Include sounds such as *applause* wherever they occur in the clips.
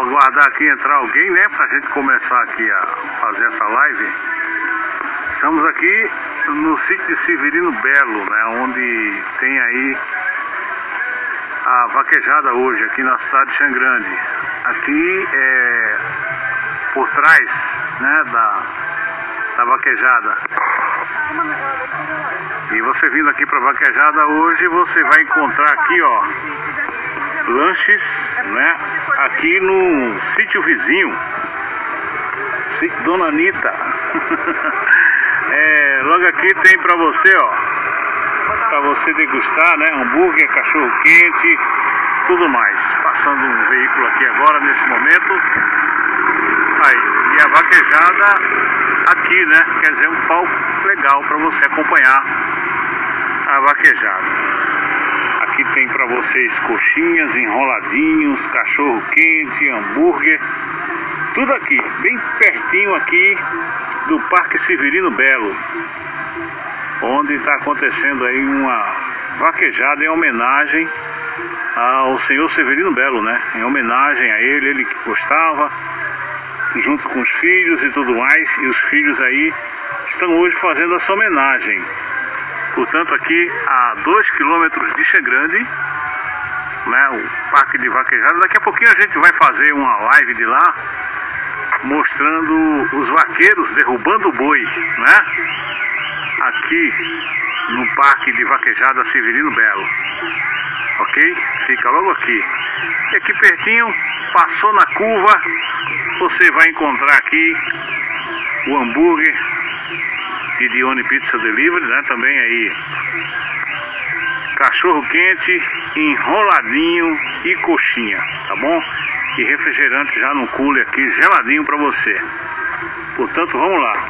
aguardar aqui entrar alguém, né? Pra gente começar aqui a fazer essa live. Estamos aqui no sítio de Severino Belo, né? Onde tem aí a vaquejada hoje, aqui na cidade de Xangrande. Aqui é por trás, né? Da, da vaquejada. E você vindo aqui para vaquejada hoje, você vai encontrar aqui, ó, lanches, né? Aqui no sítio vizinho, Dona Anitta. *laughs* é, logo aqui tem para você, ó, para você degustar, né? Hambúrguer, cachorro quente, tudo mais. Passando um veículo aqui agora nesse momento. Aí, e a vaquejada aqui, né? Quer dizer, um palco legal para você acompanhar a vaquejada. Aqui tem para vocês coxinhas, enroladinhos, cachorro quente, hambúrguer, tudo aqui, bem pertinho aqui do Parque Severino Belo, onde está acontecendo aí uma vaquejada em homenagem ao senhor Severino Belo, né? Em homenagem a ele, ele que gostava junto com os filhos e tudo mais, e os filhos aí estão hoje fazendo essa homenagem. Portanto, aqui a 2 quilômetros de Xegrande, né, o Parque de Vaquejada. Daqui a pouquinho a gente vai fazer uma live de lá, mostrando os vaqueiros derrubando o boi, né? Aqui no Parque de Vaquejada Severino Belo. Ok? Fica logo aqui. E aqui pertinho, passou na curva, você vai encontrar aqui o hambúrguer de Dione Pizza Delivery, né? Também aí cachorro quente, enroladinho e coxinha, tá bom? E refrigerante já no cooler aqui, geladinho para você. Portanto, vamos lá.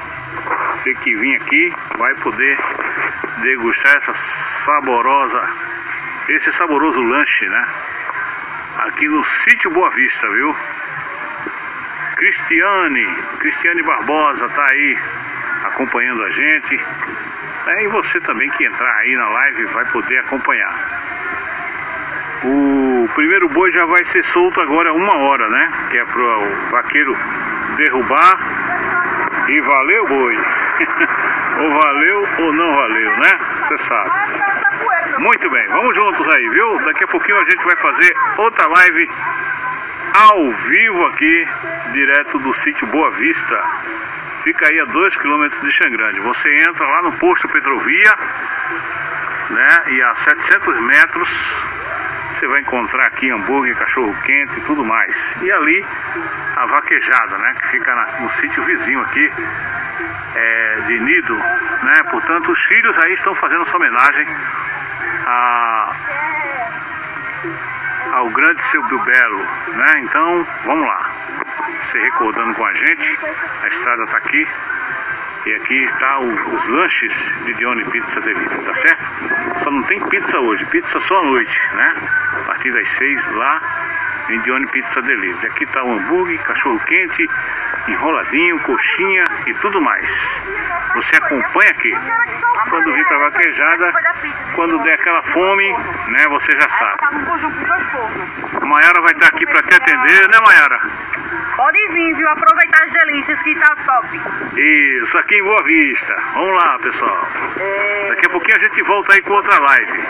Você que vir aqui vai poder degustar essa saborosa, esse saboroso lanche, né? Aqui no sítio Boa Vista, viu? Cristiane, Cristiane Barbosa tá aí acompanhando a gente. É, e você também que entrar aí na live vai poder acompanhar. O primeiro boi já vai ser solto agora uma hora, né? Que é para o vaqueiro derrubar e valeu boi. *laughs* ou valeu ou não valeu, né? Você sabe. Muito bem, vamos juntos aí, viu? Daqui a pouquinho a gente vai fazer outra live ao vivo aqui, direto do sítio Boa Vista. Fica aí a 2 km de Xangrande. Você entra lá no posto Petrovia, né? E a 700 metros você vai encontrar aqui hambúrguer, cachorro quente e tudo mais. E ali a vaquejada, né? Que fica na, no sítio vizinho aqui é, de Nido, né? Portanto, os filhos aí estão fazendo essa homenagem a ao grande seu Belo, né? Então, vamos lá. Se recordando com a gente, a estrada está aqui. E aqui está o, os lanches de Dione Pizza Delivery, tá certo? Só não tem pizza hoje, pizza só à noite, né? A partir das seis lá em Dione Pizza Delivery. Aqui está o hambúrguer, cachorro quente, enroladinho, coxinha e tudo mais. Você acompanha aqui. Quando vir para vaquejada, quando der aquela fome, né, você já sabe. A Maiara vai estar aqui para te atender, né Maiara? Pode vir, viu? Aproveitar as delícias que tá top. Isso, aqui em Boa Vista. Vamos lá, pessoal. É... Daqui a pouquinho a gente volta aí com outra live.